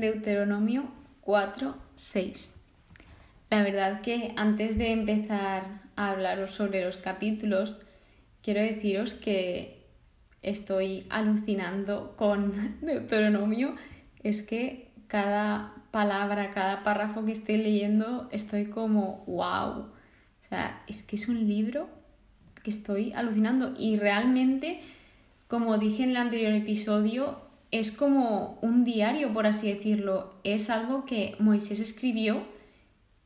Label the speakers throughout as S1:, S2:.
S1: Deuteronomio 4, 6. La verdad que antes de empezar a hablaros sobre los capítulos, quiero deciros que estoy alucinando con Deuteronomio. Es que cada palabra, cada párrafo que estoy leyendo, estoy como, wow. O sea, es que es un libro que estoy alucinando y realmente, como dije en el anterior episodio, es como un diario, por así decirlo. Es algo que Moisés escribió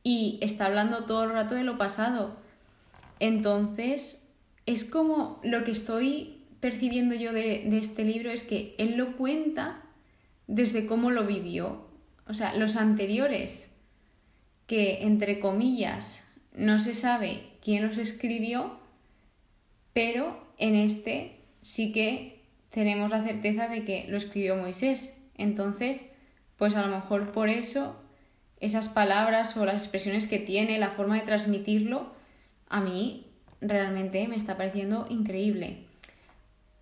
S1: y está hablando todo el rato de lo pasado. Entonces, es como lo que estoy percibiendo yo de, de este libro es que él lo cuenta desde cómo lo vivió. O sea, los anteriores, que entre comillas no se sabe quién los escribió, pero en este sí que tenemos la certeza de que lo escribió Moisés. Entonces, pues a lo mejor por eso esas palabras o las expresiones que tiene, la forma de transmitirlo, a mí realmente me está pareciendo increíble.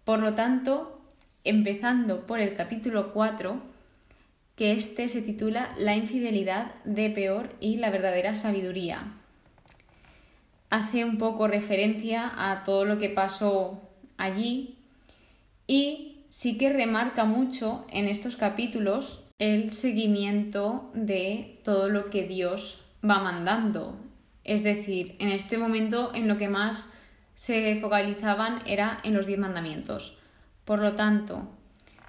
S1: Por lo tanto, empezando por el capítulo 4, que este se titula La infidelidad de peor y la verdadera sabiduría. Hace un poco referencia a todo lo que pasó allí y sí que remarca mucho en estos capítulos el seguimiento de todo lo que Dios va mandando. Es decir, en este momento en lo que más se focalizaban era en los diez mandamientos. Por lo tanto,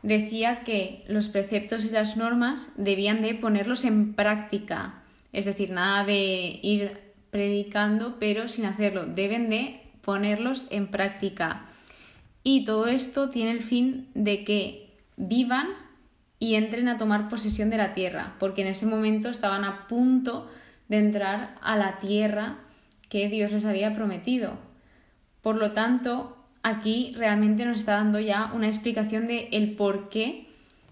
S1: decía que los preceptos y las normas debían de ponerlos en práctica. Es decir, nada de ir predicando pero sin hacerlo. Deben de ponerlos en práctica. Y todo esto tiene el fin de que vivan y entren a tomar posesión de la tierra, porque en ese momento estaban a punto de entrar a la tierra que Dios les había prometido. Por lo tanto, aquí realmente nos está dando ya una explicación de el por qué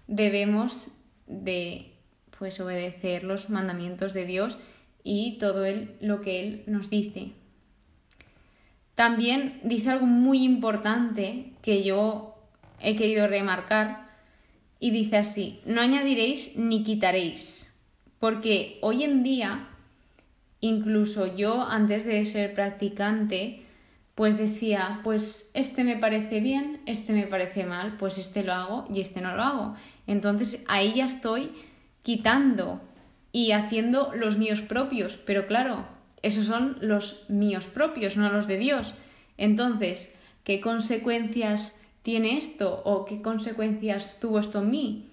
S1: debemos de pues obedecer los mandamientos de Dios y todo lo que él nos dice. También dice algo muy importante que yo he querido remarcar y dice así, no añadiréis ni quitaréis, porque hoy en día, incluso yo antes de ser practicante, pues decía, pues este me parece bien, este me parece mal, pues este lo hago y este no lo hago. Entonces ahí ya estoy quitando y haciendo los míos propios, pero claro, esos son los míos propios, no los de Dios. Entonces, ¿qué consecuencias tiene esto o qué consecuencias tuvo esto en mí?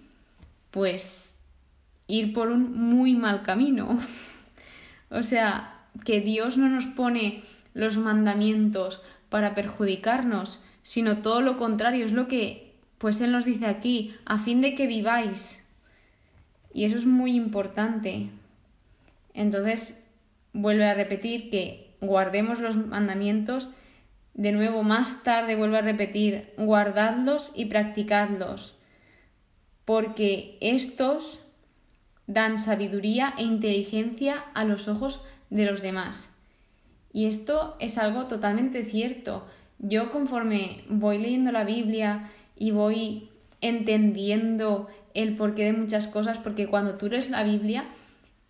S1: Pues ir por un muy mal camino. o sea, que Dios no nos pone los mandamientos para perjudicarnos, sino todo lo contrario, es lo que pues Él nos dice aquí, a fin de que viváis. Y eso es muy importante. Entonces, vuelve a repetir que guardemos los mandamientos. De nuevo, más tarde vuelve a repetir, guardadlos y practicadlos, porque estos dan sabiduría e inteligencia a los ojos de los demás. Y esto es algo totalmente cierto. Yo conforme voy leyendo la Biblia y voy entendiendo el porqué de muchas cosas, porque cuando tú lees la Biblia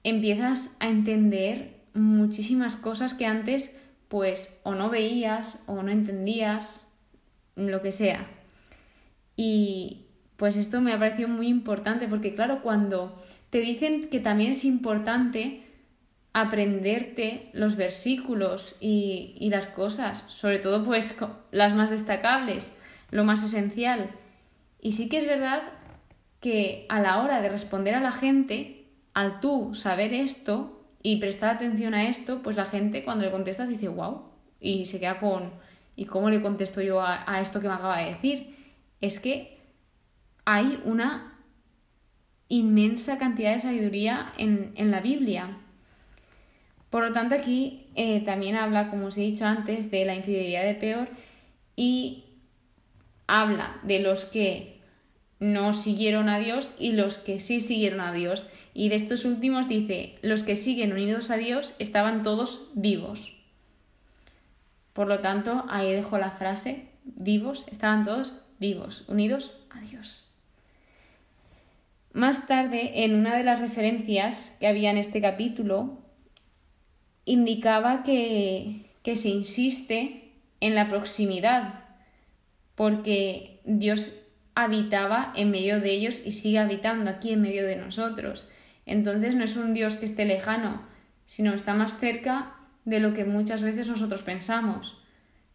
S1: empiezas a entender muchísimas cosas que antes pues o no veías o no entendías, lo que sea. Y pues esto me ha parecido muy importante porque claro, cuando te dicen que también es importante aprenderte los versículos y, y las cosas, sobre todo pues las más destacables, lo más esencial. Y sí que es verdad que a la hora de responder a la gente, al tú saber esto, y prestar atención a esto, pues la gente cuando le contestas dice, wow, y se queda con, ¿y cómo le contesto yo a, esto que me acaba de decir? Es que hay una inmensa cantidad de sabiduría en, la Biblia. Por lo tanto, aquí eh, también habla, como os he dicho antes, de la infidelidad de peor y habla de los que no siguieron a Dios y los que sí siguieron a Dios. Y de estos últimos dice, los que siguen unidos a Dios estaban todos vivos. Por lo tanto, ahí dejo la frase, vivos, estaban todos vivos, unidos a Dios. Más tarde, en una de las referencias que había en este capítulo, indicaba que, que se insiste en la proximidad, porque Dios habitaba en medio de ellos y sigue habitando aquí en medio de nosotros. Entonces no es un Dios que esté lejano, sino está más cerca de lo que muchas veces nosotros pensamos,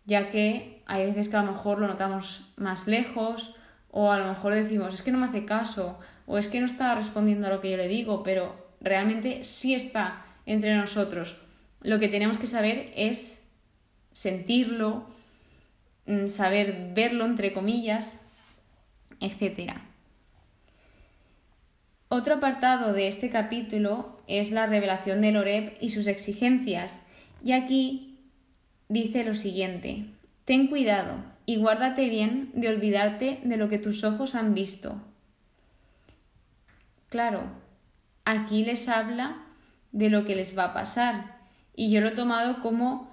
S1: ya que hay veces que a lo mejor lo notamos más lejos o a lo mejor decimos es que no me hace caso o es que no está respondiendo a lo que yo le digo, pero realmente sí está entre nosotros. Lo que tenemos que saber es sentirlo, mm, saber verlo entre comillas etc. Otro apartado de este capítulo es la revelación del Oreb y sus exigencias, y aquí dice lo siguiente, ten cuidado y guárdate bien de olvidarte de lo que tus ojos han visto. Claro, aquí les habla de lo que les va a pasar, y yo lo he tomado como,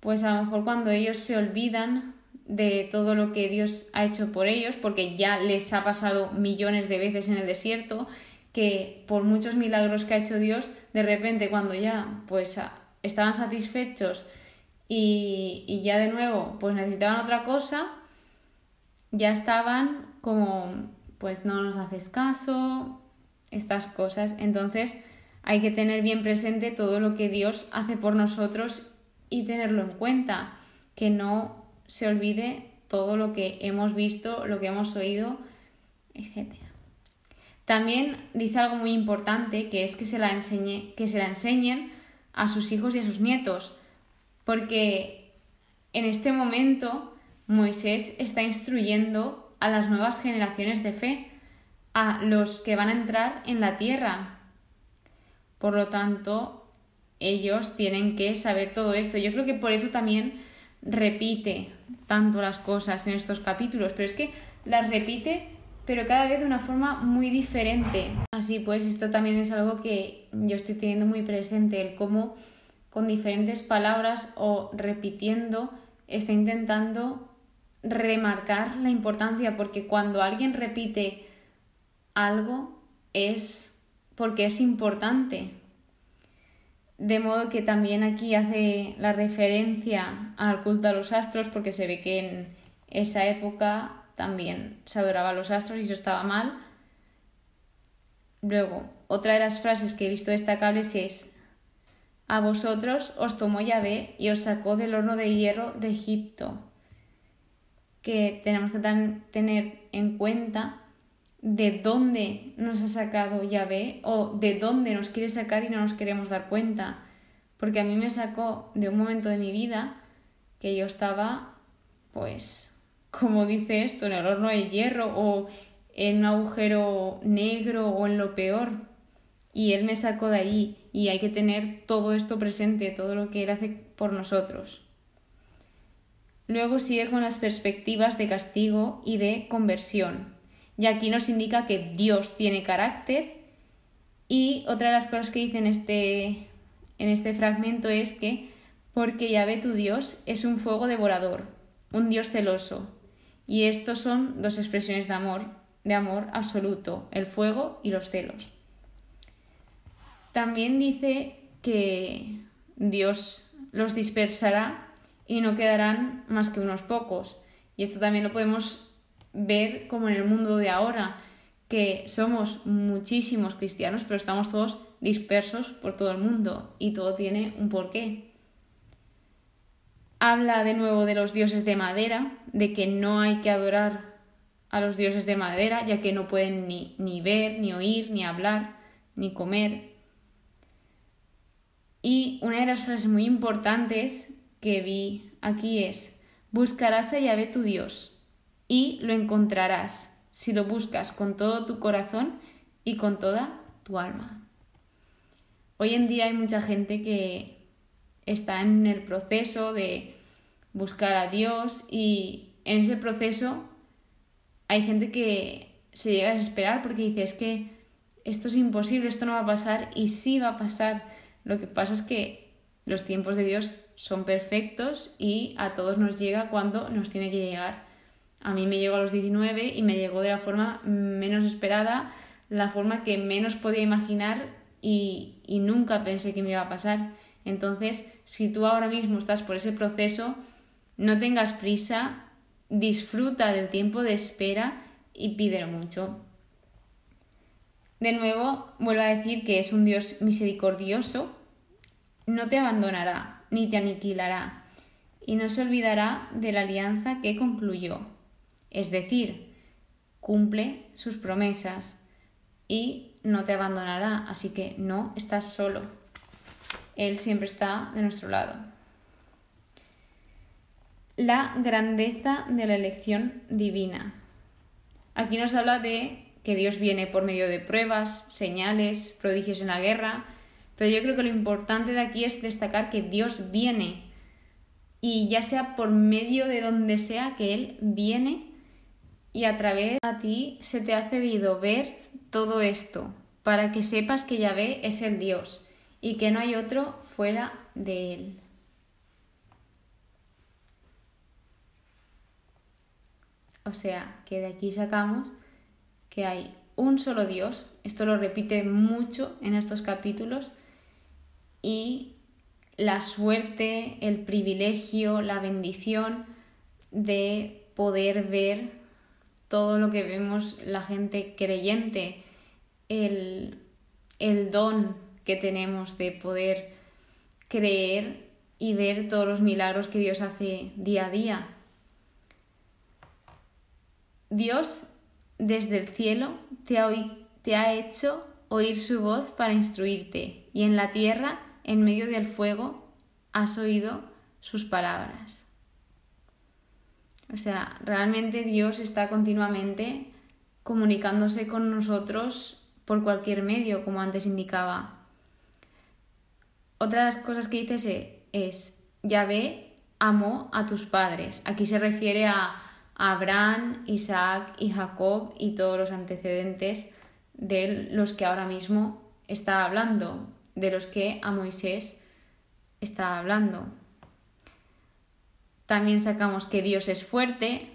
S1: pues a lo mejor cuando ellos se olvidan de todo lo que Dios ha hecho por ellos, porque ya les ha pasado millones de veces en el desierto, que por muchos milagros que ha hecho Dios, de repente cuando ya pues estaban satisfechos y, y ya de nuevo pues necesitaban otra cosa, ya estaban como pues no nos haces caso, estas cosas. Entonces hay que tener bien presente todo lo que Dios hace por nosotros y tenerlo en cuenta, que no se olvide todo lo que hemos visto, lo que hemos oído, etc. También dice algo muy importante, que es que se la, enseñe, que se la enseñen a sus hijos y a sus nietos, porque en este momento Moisés está instruyendo a las nuevas generaciones de fe, a los que van a entrar en la tierra. Por lo tanto, ellos tienen que saber todo esto. Yo creo que por eso también repite tanto las cosas en estos capítulos, pero es que las repite pero cada vez de una forma muy diferente. Así pues, esto también es algo que yo estoy teniendo muy presente, el cómo con diferentes palabras o repitiendo está intentando remarcar la importancia, porque cuando alguien repite algo es porque es importante. De modo que también aquí hace la referencia al culto a los astros porque se ve que en esa época también se adoraba a los astros y eso estaba mal. Luego, otra de las frases que he visto destacables es A vosotros os tomó Yahvé y os sacó del horno de hierro de Egipto. Que tenemos que tener en cuenta de dónde nos ha sacado Yahvé o de dónde nos quiere sacar y no nos queremos dar cuenta. Porque a mí me sacó de un momento de mi vida que yo estaba, pues, como dice esto, en el horno de hierro o en un agujero negro o en lo peor. Y Él me sacó de allí y hay que tener todo esto presente, todo lo que Él hace por nosotros. Luego sigue con las perspectivas de castigo y de conversión. Y aquí nos indica que Dios tiene carácter. Y otra de las cosas que dice en este, en este fragmento es que porque Yahvé tu Dios es un fuego devorador, un Dios celoso. Y estos son dos expresiones de amor, de amor absoluto, el fuego y los celos. También dice que Dios los dispersará y no quedarán más que unos pocos. Y esto también lo podemos ver como en el mundo de ahora, que somos muchísimos cristianos, pero estamos todos dispersos por todo el mundo y todo tiene un porqué. Habla de nuevo de los dioses de madera, de que no hay que adorar a los dioses de madera, ya que no pueden ni, ni ver, ni oír, ni hablar, ni comer. Y una de las frases muy importantes que vi aquí es, buscarás a Yahvé tu Dios y lo encontrarás si lo buscas con todo tu corazón y con toda tu alma. Hoy en día hay mucha gente que está en el proceso de buscar a Dios y en ese proceso hay gente que se llega a desesperar porque dice es que esto es imposible, esto no va a pasar y sí va a pasar. Lo que pasa es que los tiempos de Dios son perfectos y a todos nos llega cuando nos tiene que llegar. A mí me llegó a los 19 y me llegó de la forma menos esperada, la forma que menos podía imaginar y, y nunca pensé que me iba a pasar. Entonces, si tú ahora mismo estás por ese proceso, no tengas prisa, disfruta del tiempo de espera y pídelo mucho. De nuevo, vuelvo a decir que es un Dios misericordioso, no te abandonará ni te aniquilará y no se olvidará de la alianza que concluyó. Es decir, cumple sus promesas y no te abandonará, así que no estás solo. Él siempre está de nuestro lado. La grandeza de la elección divina. Aquí nos habla de que Dios viene por medio de pruebas, señales, prodigios en la guerra, pero yo creo que lo importante de aquí es destacar que Dios viene y ya sea por medio de donde sea que Él viene y a través de ti se te ha cedido ver todo esto para que sepas que Yahvé es el Dios y que no hay otro fuera de Él. O sea, que de aquí sacamos que hay un solo Dios, esto lo repite mucho en estos capítulos, y la suerte, el privilegio, la bendición de poder ver todo lo que vemos la gente creyente, el, el don que tenemos de poder creer y ver todos los milagros que Dios hace día a día. Dios desde el cielo te ha, te ha hecho oír su voz para instruirte y en la tierra, en medio del fuego, has oído sus palabras. O sea, realmente Dios está continuamente comunicándose con nosotros por cualquier medio, como antes indicaba. Otra de las cosas que dice es, Yahvé amó a tus padres. Aquí se refiere a Abraham, Isaac y Jacob y todos los antecedentes de los que ahora mismo está hablando, de los que a Moisés está hablando. También sacamos que Dios es fuerte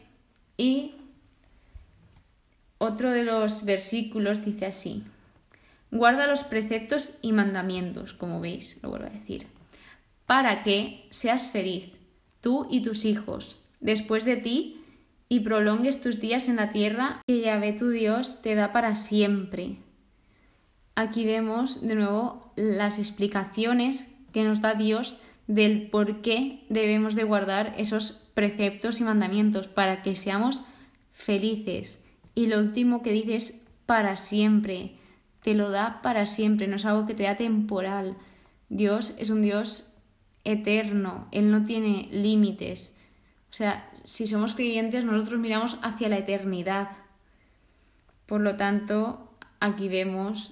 S1: y otro de los versículos dice así, guarda los preceptos y mandamientos, como veis, lo vuelvo a decir, para que seas feliz, tú y tus hijos, después de ti, y prolongues tus días en la tierra que Yahvé tu Dios te da para siempre. Aquí vemos de nuevo las explicaciones que nos da Dios del por qué debemos de guardar esos preceptos y mandamientos para que seamos felices. Y lo último que dice es para siempre. Te lo da para siempre, no es algo que te da temporal. Dios es un Dios eterno, Él no tiene límites. O sea, si somos creyentes, nosotros miramos hacia la eternidad. Por lo tanto, aquí vemos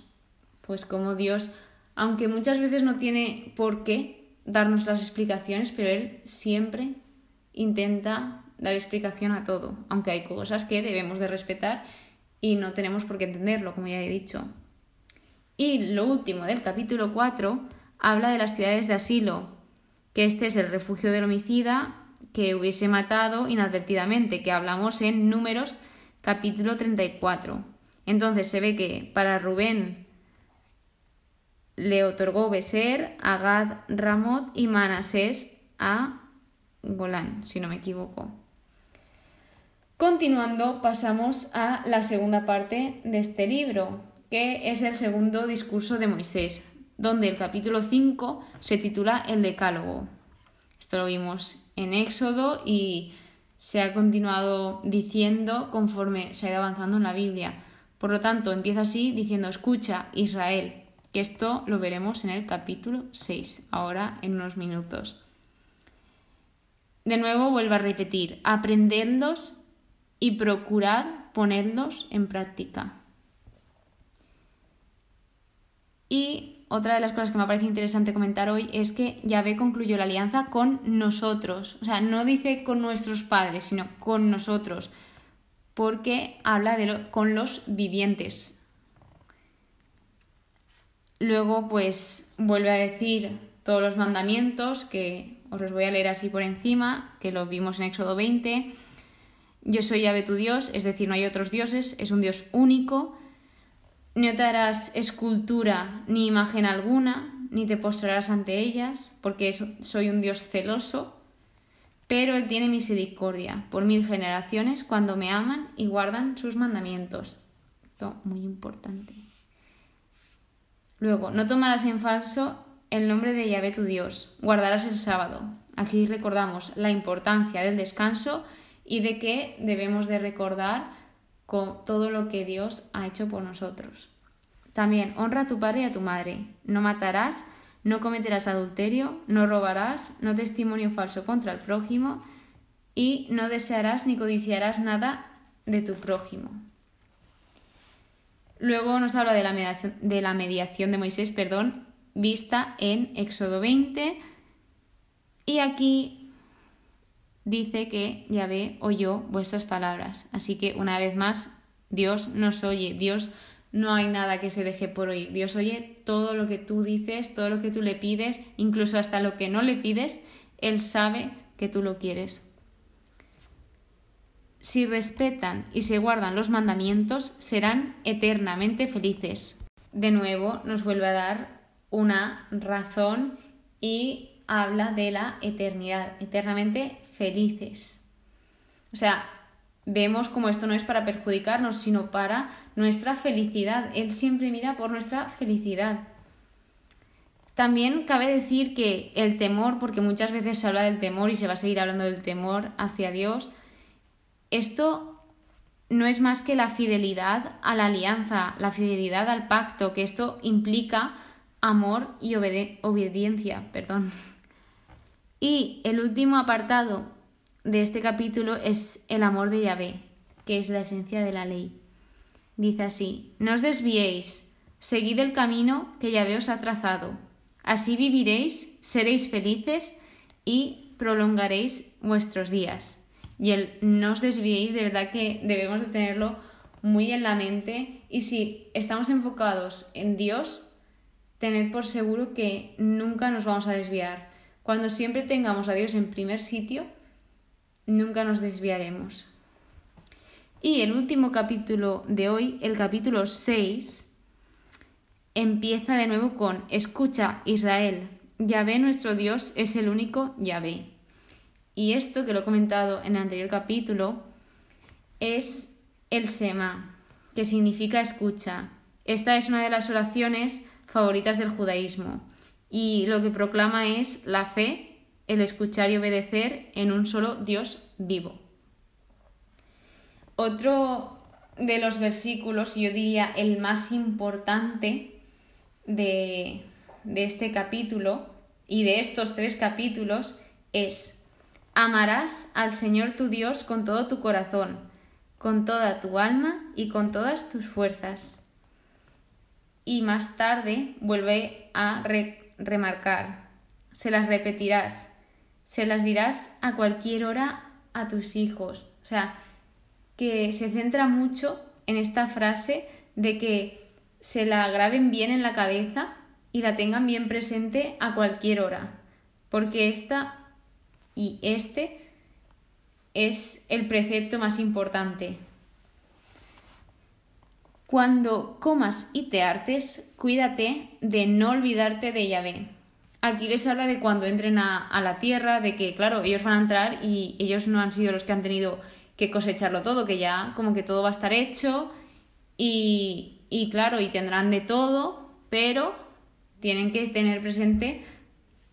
S1: pues como Dios, aunque muchas veces no tiene por qué darnos las explicaciones, pero Él siempre intenta dar explicación a todo, aunque hay cosas que debemos de respetar y no tenemos por qué entenderlo, como ya he dicho. Y lo último del capítulo 4 habla de las ciudades de asilo, que este es el refugio del homicida, que hubiese matado inadvertidamente, que hablamos en números capítulo 34. Entonces se ve que para Rubén le otorgó Beser, a Gad, Ramot y Manasés a Golán, si no me equivoco. Continuando, pasamos a la segunda parte de este libro, que es el segundo discurso de Moisés, donde el capítulo 5 se titula El Decálogo. Esto lo vimos en Éxodo y se ha continuado diciendo conforme se ha ido avanzando en la Biblia. Por lo tanto, empieza así diciendo, escucha, Israel, que esto lo veremos en el capítulo 6, ahora en unos minutos. De nuevo vuelvo a repetir, aprendedlos y procurad ponerlos en práctica. Y otra de las cosas que me parece interesante comentar hoy es que Yahvé concluyó la alianza con nosotros. O sea, no dice con nuestros padres, sino con nosotros. Porque habla de con los vivientes. Luego, pues, vuelve a decir todos los mandamientos, que os los voy a leer así por encima, que los vimos en Éxodo 20. Yo soy Yahvé tu Dios, es decir, no hay otros dioses, es un Dios único no te harás escultura ni imagen alguna, ni te postrarás ante ellas, porque soy un Dios celoso, pero Él tiene misericordia por mil generaciones cuando me aman y guardan sus mandamientos. Esto muy importante. Luego, no tomarás en falso el nombre de Yahvé tu Dios, guardarás el sábado. Aquí recordamos la importancia del descanso y de que debemos de recordar con todo lo que Dios ha hecho por nosotros. También honra a tu padre y a tu madre. No matarás, no cometerás adulterio, no robarás, no testimonio falso contra el prójimo y no desearás ni codiciarás nada de tu prójimo. Luego nos habla de la mediación de, la mediación de Moisés, perdón, vista en Éxodo 20. Y aquí dice que Yahvé oyó vuestras palabras. Así que una vez más, Dios nos oye, Dios no hay nada que se deje por oír. Dios oye todo lo que tú dices, todo lo que tú le pides, incluso hasta lo que no le pides, Él sabe que tú lo quieres. Si respetan y se guardan los mandamientos, serán eternamente felices. De nuevo nos vuelve a dar una razón y habla de la eternidad, eternamente felices. O sea, vemos como esto no es para perjudicarnos, sino para nuestra felicidad. Él siempre mira por nuestra felicidad. También cabe decir que el temor, porque muchas veces se habla del temor y se va a seguir hablando del temor hacia Dios, esto no es más que la fidelidad a la alianza, la fidelidad al pacto, que esto implica amor y obediencia, perdón. Y el último apartado de este capítulo es el amor de Yahvé, que es la esencia de la ley. Dice así, no os desviéis, seguid el camino que Yahvé os ha trazado. Así viviréis, seréis felices y prolongaréis vuestros días. Y el no os desviéis, de verdad que debemos de tenerlo muy en la mente. Y si estamos enfocados en Dios, tened por seguro que nunca nos vamos a desviar. Cuando siempre tengamos a Dios en primer sitio, nunca nos desviaremos. Y el último capítulo de hoy, el capítulo 6, empieza de nuevo con Escucha Israel, Yahvé nuestro Dios es el único Yahvé. Y esto que lo he comentado en el anterior capítulo es el Sema, que significa escucha. Esta es una de las oraciones favoritas del judaísmo y lo que proclama es la fe, el escuchar y obedecer en un solo Dios vivo. Otro de los versículos, yo diría el más importante de, de este capítulo y de estos tres capítulos, es amarás al Señor tu Dios con todo tu corazón, con toda tu alma y con todas tus fuerzas. Y más tarde vuelve a remarcar, se las repetirás, se las dirás a cualquier hora a tus hijos. O sea, que se centra mucho en esta frase de que se la graben bien en la cabeza y la tengan bien presente a cualquier hora, porque esta y este es el precepto más importante. Cuando comas y te hartes, cuídate de no olvidarte de Yahvé. Aquí les habla de cuando entren a, la tierra, de que, claro, ellos van a entrar y ellos no han sido los que han tenido que cosecharlo todo, que ya como que todo va a estar hecho y, y claro, y tendrán de todo, pero tienen que tener presente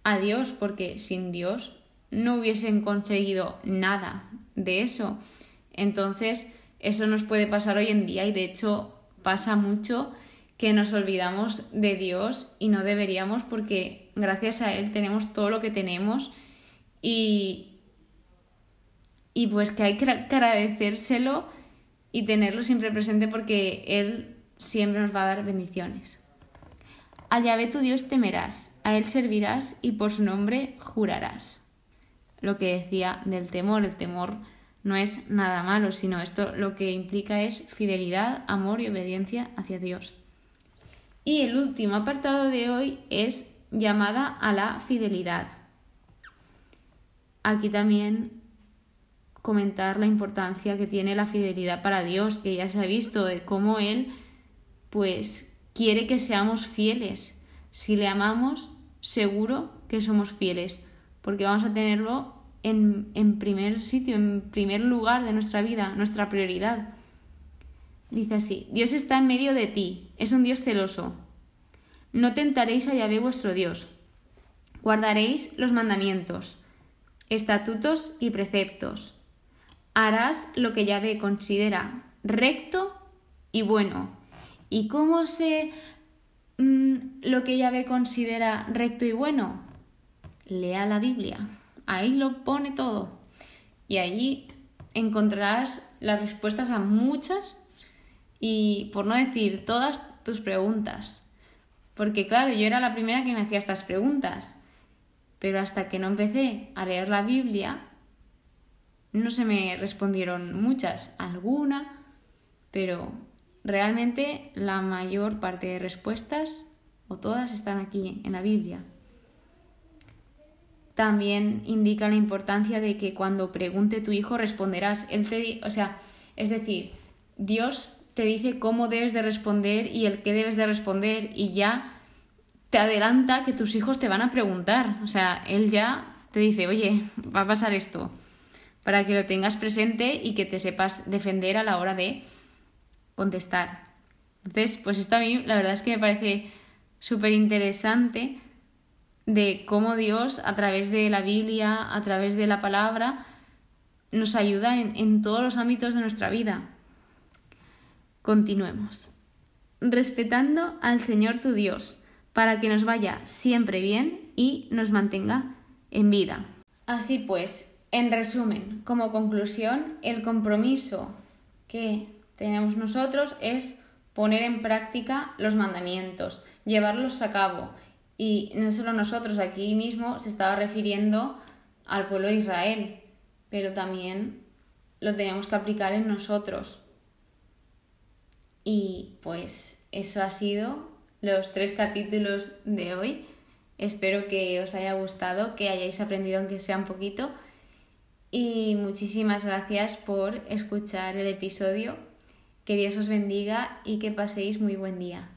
S1: a Dios, porque sin Dios no hubiesen conseguido nada de eso. Entonces, eso nos puede pasar hoy en día y de hecho pasa mucho que nos olvidamos de Dios y no deberíamos porque gracias a Él tenemos todo lo que tenemos y, y pues que hay que agradecérselo y tenerlo siempre presente porque Él siempre nos va a dar bendiciones. A Yahvé tu Dios temerás, a Él servirás y por su nombre jurarás. Lo que decía del temor, el temor no es nada malo, sino esto lo que implica es fidelidad, amor y obediencia hacia Dios. Y el último apartado de hoy es llamada a la fidelidad. Aquí también comentar la importancia que tiene la fidelidad para Dios, que ya se ha visto de cómo Él pues quiere que seamos fieles. Si le amamos, seguro que somos fieles, porque vamos a tenerlo en, primer sitio, en primer lugar de nuestra vida, nuestra prioridad. Dice así, Dios está en medio de ti, es un Dios celoso. No tentaréis a Yahvé vuestro Dios. Guardaréis los mandamientos, estatutos y preceptos. Harás lo que Yahvé considera recto y bueno. ¿Y cómo sé mm, lo que Yahvé considera recto y bueno? Lea la Biblia. Ahí lo pone todo. Y ahí encontrarás las respuestas a muchas y, por no decir, todas tus preguntas. Porque claro, yo era la primera que me hacía estas preguntas, pero hasta que no empecé a leer la Biblia, no se me respondieron muchas, alguna, pero realmente la mayor parte de respuestas, o todas, están aquí en la Biblia. También indica la importancia de que cuando pregunte tu hijo responderás. Él te, o sea, es decir, Dios te dice cómo debes de responder y el qué debes de responder y ya te adelanta que tus hijos te van a preguntar. O sea, él ya te dice, oye, va a pasar esto, para que lo tengas presente y que te sepas defender a la hora de contestar. Entonces, pues esto a mí la verdad es que me parece súper interesante de cómo Dios a través de la Biblia, a través de la palabra, nos ayuda en, en todos los ámbitos de nuestra vida. Continuemos. Respetando al Señor tu Dios, para que nos vaya siempre bien y nos mantenga en vida. Así pues, en resumen, como conclusión, el compromiso que tenemos nosotros es poner en práctica los mandamientos, llevarlos a cabo. Y no solo nosotros, aquí mismo se estaba refiriendo al pueblo de Israel, pero también lo tenemos que aplicar en nosotros. Y pues eso ha sido los tres capítulos de hoy. Espero que os haya gustado, que hayáis aprendido aunque sea un poquito. Y muchísimas gracias por escuchar el episodio. Que Dios os bendiga y que paséis muy buen día.